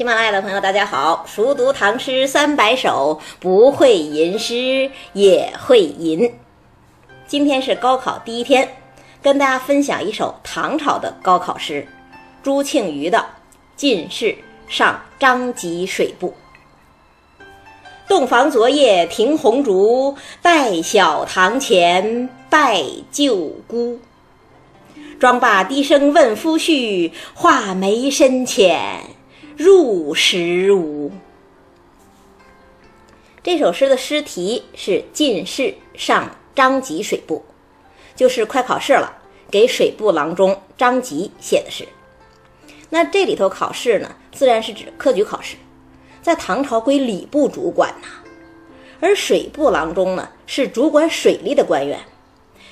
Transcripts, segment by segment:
喜马拉雅的朋友，大家好！熟读唐诗三百首，不会吟诗也会吟。今天是高考第一天，跟大家分享一首唐朝的高考诗，朱庆余的《进士上张籍水部》。洞房昨夜停红烛，待晓堂前拜舅姑。妆罢低声问夫婿，画眉深浅入时无。这首诗的诗题是《进士上张籍水部》，就是快考试了，给水部郎中张籍写的诗。那这里头考试呢，自然是指科举考试。在唐朝归礼部主管呐，而水部郎中呢是主管水利的官员。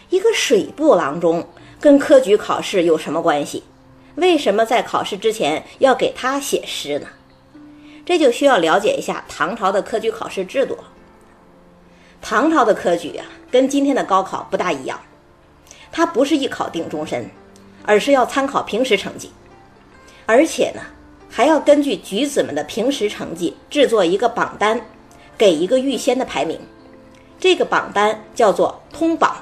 一个水部郎中跟科举考试有什么关系？为什么在考试之前要给他写诗呢？这就需要了解一下唐朝的科举考试制度。唐朝的科举啊，跟今天的高考不大一样，它不是一考定终身，而是要参考平时成绩，而且呢。还要根据举子们的平时成绩制作一个榜单，给一个预先的排名。这个榜单叫做通榜。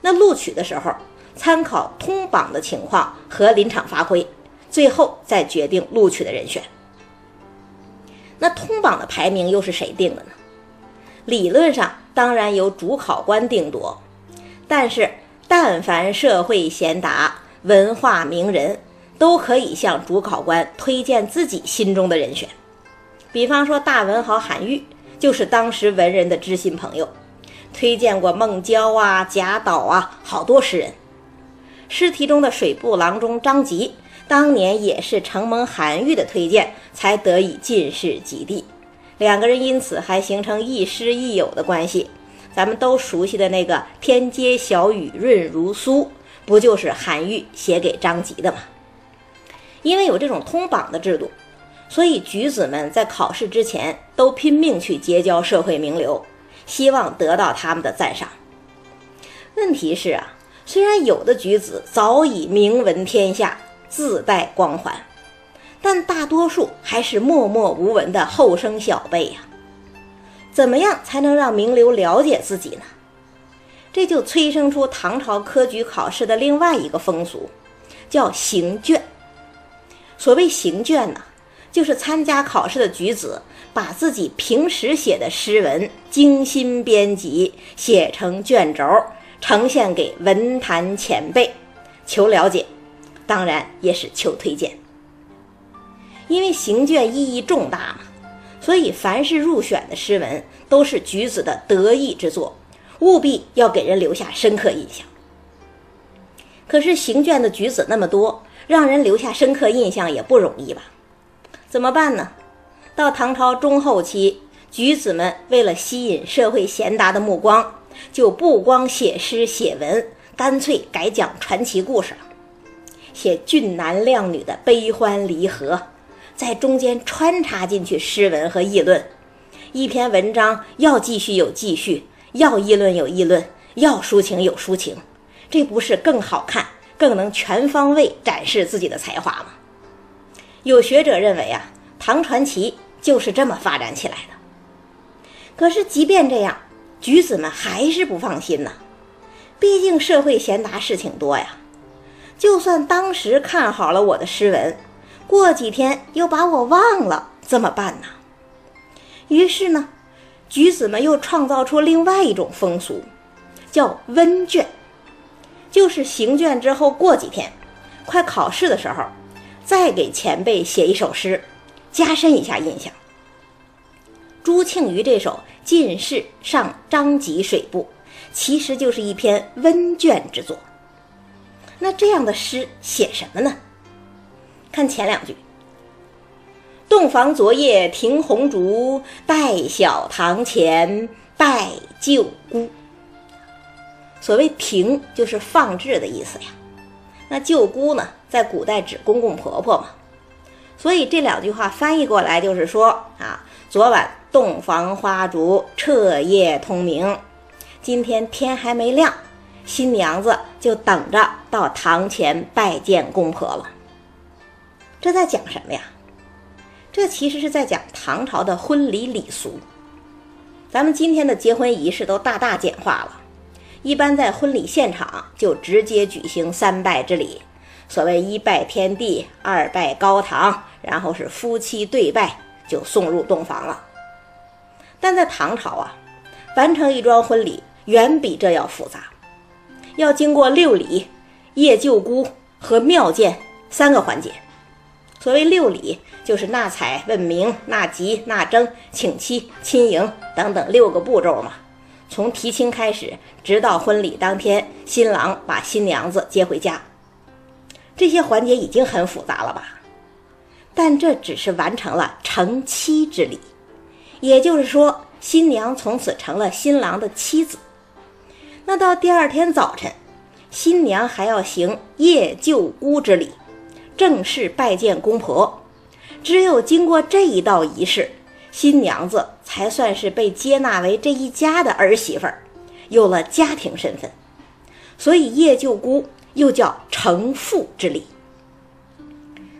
那录取的时候，参考通榜的情况和临场发挥，最后再决定录取的人选。那通榜的排名又是谁定的呢？理论上当然由主考官定夺，但是但凡社会贤达、文化名人。都可以向主考官推荐自己心中的人选，比方说大文豪韩愈就是当时文人的知心朋友，推荐过孟郊啊、贾岛啊，好多诗人。诗题中的水部郎中张籍，当年也是承蒙韩愈的推荐，才得以进士及第，两个人因此还形成亦师亦友的关系。咱们都熟悉的那个“天街小雨润如酥”，不就是韩愈写给张籍的吗？因为有这种通榜的制度，所以举子们在考试之前都拼命去结交社会名流，希望得到他们的赞赏。问题是啊，虽然有的举子早已名闻天下，自带光环，但大多数还是默默无闻的后生小辈呀。怎么样才能让名流了解自己呢？这就催生出唐朝科举考试的另外一个风俗，叫行卷。所谓行卷呢，就是参加考试的举子把自己平时写的诗文精心编辑，写成卷轴，呈现给文坛前辈，求了解，当然也是求推荐。因为行卷意义重大嘛，所以凡是入选的诗文都是举子的得意之作，务必要给人留下深刻印象。可是行卷的举子那么多。让人留下深刻印象也不容易吧？怎么办呢？到唐朝中后期，举子们为了吸引社会贤达的目光，就不光写诗写文，干脆改讲传奇故事了，写俊男靓女的悲欢离合，在中间穿插进去诗文和议论。一篇文章要继续有继续，要议论有议论，要抒情有抒情，这不是更好看？更能全方位展示自己的才华吗？有学者认为啊，唐传奇就是这么发展起来的。可是即便这样，举子们还是不放心呐。毕竟社会闲杂事情多呀，就算当时看好了我的诗文，过几天又把我忘了，怎么办呢？于是呢，举子们又创造出另外一种风俗，叫温卷。就是行卷之后过几天，快考试的时候，再给前辈写一首诗，加深一下印象。朱庆余这首《进士上张籍水部》，其实就是一篇温卷之作。那这样的诗写什么呢？看前两句：“洞房昨夜停红烛，待晓堂前拜舅姑。”所谓停，就是放置的意思呀。那舅姑呢，在古代指公公婆婆嘛。所以这两句话翻译过来就是说啊，昨晚洞房花烛，彻夜通明，今天天还没亮，新娘子就等着到堂前拜见公婆了。这在讲什么呀？这其实是在讲唐朝的婚礼礼俗。咱们今天的结婚仪式都大大简化了，一般在婚礼现场就直接举行三拜之礼。所谓一拜天地，二拜高堂，然后是夫妻对拜，就送入洞房了。但在唐朝啊，完成一桩婚礼远比这要复杂，要经过六礼、谒舅姑和庙见三个环节。所谓六礼，就是纳采、问名、纳吉、纳征、请期、亲迎等等六个步骤嘛。从提亲开始，直到婚礼当天，新郎把新娘子接回家。这些环节已经很复杂了吧？但这只是完成了成妻之礼，也就是说，新娘从此成了新郎的妻子。那到第二天早晨，新娘还要行夜舅姑之礼，正式拜见公婆。只有经过这一道仪式，新娘子才算是被接纳为这一家的儿媳妇儿，有了家庭身份。所以夜舅姑。又叫成父之礼。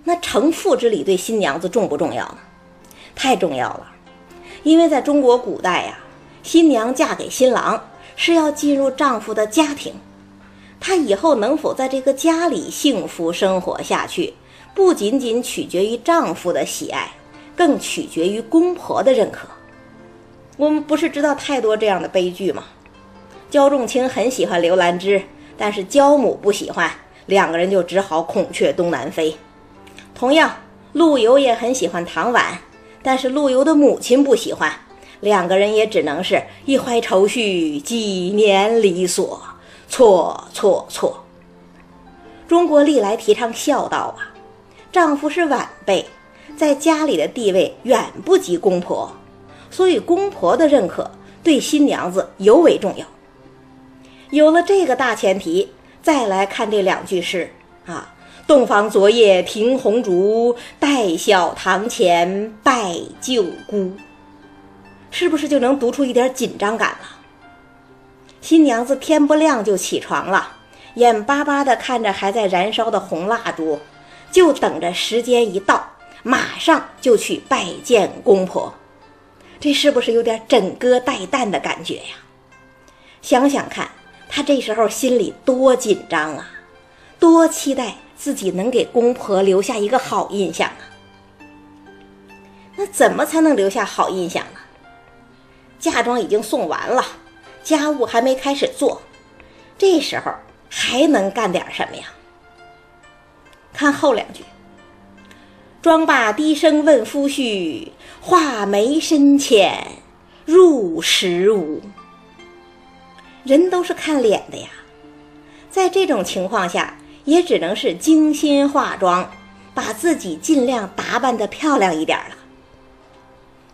那成父之礼对新娘子重不重要呢？太重要了，因为在中国古代呀，新娘嫁给新郎是要进入丈夫的家庭，她以后能否在这个家里幸福生活下去，不仅仅取决于丈夫的喜爱，更取决于公婆的认可。我们不是知道太多这样的悲剧吗？焦仲卿很喜欢刘兰芝。但是焦母不喜欢，两个人就只好孔雀东南飞。同样，陆游也很喜欢唐婉，但是陆游的母亲不喜欢，两个人也只能是一怀愁绪，几年离索，错错错。中国历来提倡孝道啊，丈夫是晚辈，在家里的地位远不及公婆，所以公婆的认可对新娘子尤为重要。有了这个大前提，再来看这两句诗啊：“洞房昨夜停红烛，待晓堂前拜舅姑。”是不是就能读出一点紧张感了？新娘子天不亮就起床了，眼巴巴地看着还在燃烧的红蜡烛，就等着时间一到，马上就去拜见公婆。这是不是有点枕戈待旦的感觉呀？想想看。他这时候心里多紧张啊，多期待自己能给公婆留下一个好印象啊！那怎么才能留下好印象呢？嫁妆已经送完了，家务还没开始做，这时候还能干点什么呀？看后两句：“妆罢低声问夫婿，画眉深浅入时无。”人都是看脸的呀，在这种情况下，也只能是精心化妆，把自己尽量打扮的漂亮一点了。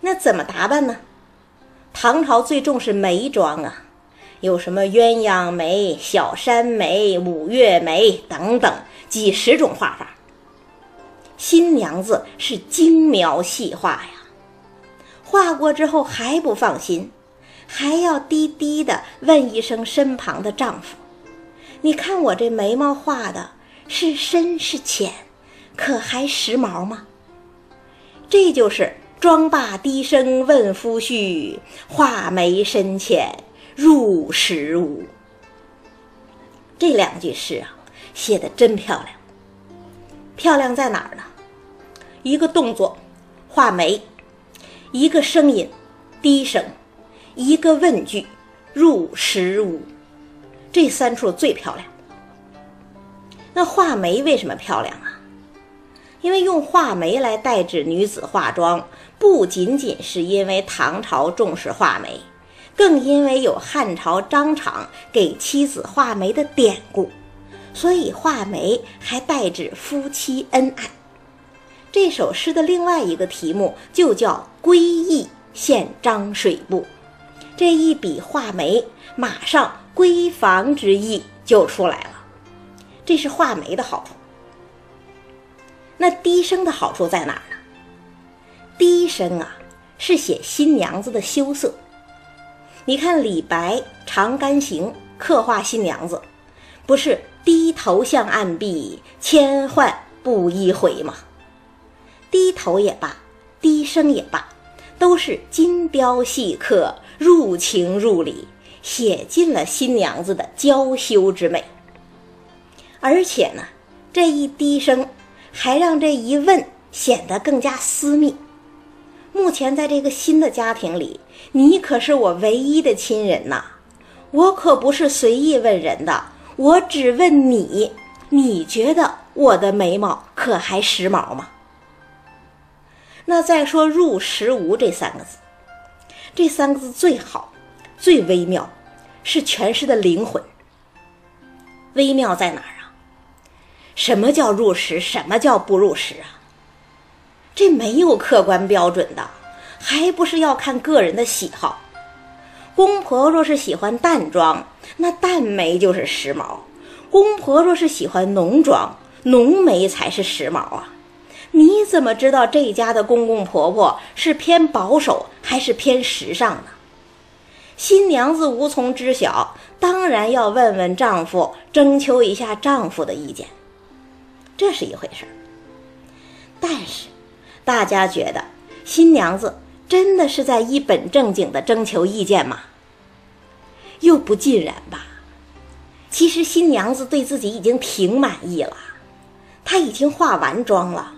那怎么打扮呢？唐朝最重视眉妆啊，有什么鸳鸯眉、小山眉、五月眉等等几十种画法。新娘子是精描细画呀，画过之后还不放心。还要低低的问一声身旁的丈夫：“你看我这眉毛画的是深是浅，可还时髦吗？”这就是“妆罢低声问夫婿，画眉深浅入时无”。这两句诗啊，写的真漂亮。漂亮在哪儿呢？一个动作，画眉；一个声音，低声。一个问句，入时无，这三处最漂亮。那画眉为什么漂亮啊？因为用画眉来代指女子化妆，不仅仅是因为唐朝重视画眉，更因为有汉朝张敞给妻子画眉的典故，所以画眉还代指夫妻恩爱。这首诗的另外一个题目就叫《归意献张水部》。这一笔画眉，马上闺房之意就出来了。这是画眉的好处。那低声的好处在哪儿呢？低声啊，是写新娘子的羞涩。你看李白《长干行》刻画新娘子，不是低头向岸壁，千唤不一回吗？低头也罢，低声也罢，都是精雕细刻、入情入理，写尽了新娘子的娇羞之美。而且呢，这一低声，还让这一问显得更加私密。目前在这个新的家庭里，你可是我唯一的亲人呐，我可不是随意问人的，我只问你，你觉得我的眉毛可还时髦吗？那再说“入时无”这三个字，这三个字最好，最微妙，是全诗的灵魂。微妙在哪儿啊？什么叫入时？什么叫不入时啊？这没有客观标准的，还不是要看个人的喜好。公婆若是喜欢淡妆，那淡眉就是时髦；公婆若是喜欢浓妆，浓眉才是时髦啊！你怎么知道这家的公公婆婆是偏保守还是偏时尚呢？新娘子无从知晓，当然要问问丈夫，征求一下丈夫的意见，这是一回事儿。但是。大家觉得新娘子真的是在一本正经的征求意见吗？又不尽然吧。其实新娘子对自己已经挺满意了，她已经化完妆了，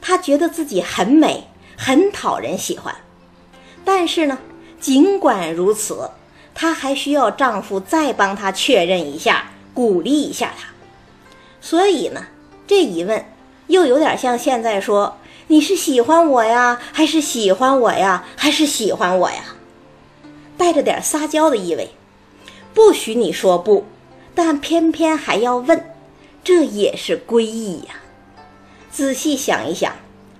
她觉得自己很美，很讨人喜欢。但是呢，尽管如此，她还需要丈夫再帮她确认一下，鼓励一下她。所以呢，这一问又有点像现在说。你是喜欢我呀，还是喜欢我呀，还是喜欢我呀？带着点撒娇的意味，不许你说不，但偏偏还要问，这也是闺意呀。仔细想一想，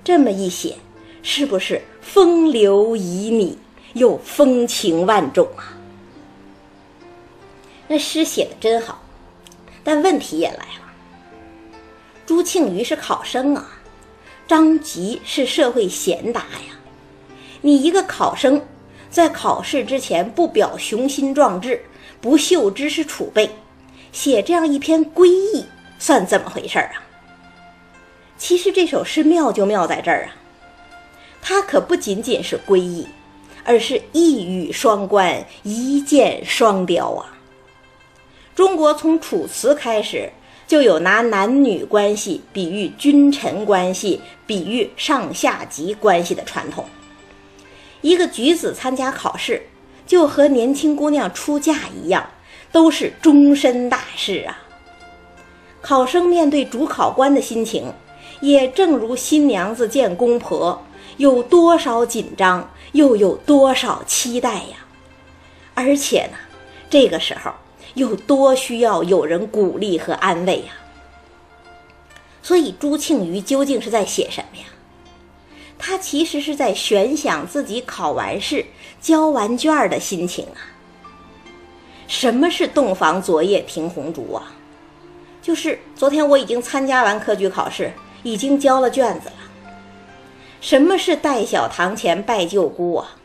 这么一写，是不是风流旖旎又风情万种啊？那诗写的真好，但问题也来了。朱庆余是考生啊。张籍是社会贤达呀，你一个考生，在考试之前不表雄心壮志，不秀知识储备，写这样一篇归意，算怎么回事啊？其实这首诗妙就妙在这儿啊，它可不仅仅是归意，而是一语双关，一箭双雕啊。中国从楚辞开始。就有拿男女关系比喻君臣关系、比喻上下级关系的传统。一个举子参加考试，就和年轻姑娘出嫁一样，都是终身大事啊。考生面对主考官的心情，也正如新娘子见公婆，有多少紧张，又有多少期待呀。而且呢，这个时候。有多需要有人鼓励和安慰呀？所以朱庆余究竟是在写什么呀？他其实是在悬想自己考完试、交完卷的心情啊。什么是洞房昨夜听红烛啊？就是昨天我已经参加完科举考试，已经交了卷子了。什么是戴小堂前拜舅姑啊？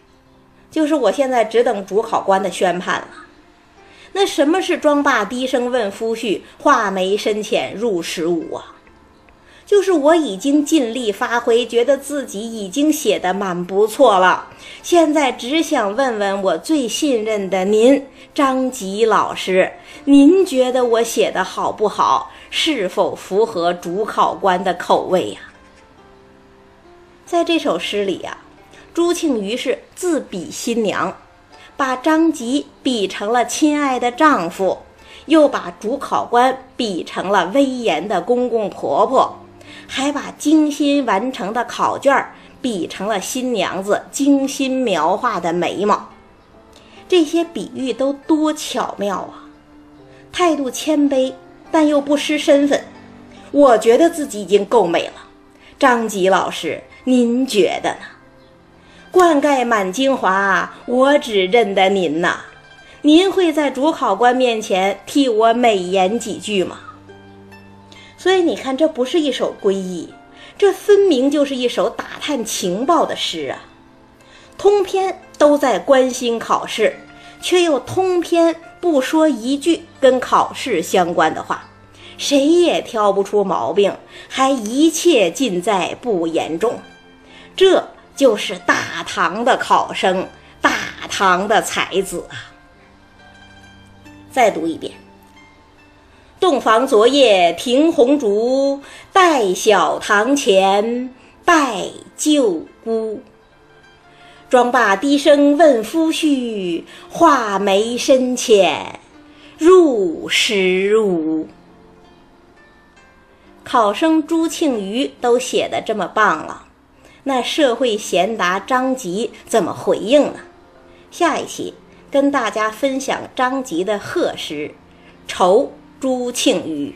就是我现在只等主考官的宣判了。那什么是妆罢低声问夫婿，画眉深浅入时无啊？就是我已经尽力发挥，觉得自己已经写的蛮不错了，现在只想问问我最信任的您，张吉老师，您觉得我写的好不好？是否符合主考官的口味呀？在这首诗里呀，朱庆余是自比新娘。把张吉比成了亲爱的丈夫，又把主考官比成了威严的公公婆婆，还把精心完成的考卷比成了新娘子精心描画的眉毛。这些比喻都多巧妙啊！态度谦卑，但又不失身份。我觉得自己已经够美了，张吉老师，您觉得呢？灌溉满京华，我只认得您呐。您会在主考官面前替我美言几句吗？所以你看，这不是一首归意，这分明就是一首打探情报的诗啊！通篇都在关心考试，却又通篇不说一句跟考试相关的话，谁也挑不出毛病，还一切尽在不言中。这。就是大唐的考生，大唐的才子啊！再读一遍：“洞房昨夜停红烛，待晓堂前拜舅姑。妆罢低声问夫婿，画眉深浅入时无。”考生朱庆余都写的这么棒了，那社会贤达张籍怎么回应呢？下一期跟大家分享张籍的贺诗《酬朱庆余》。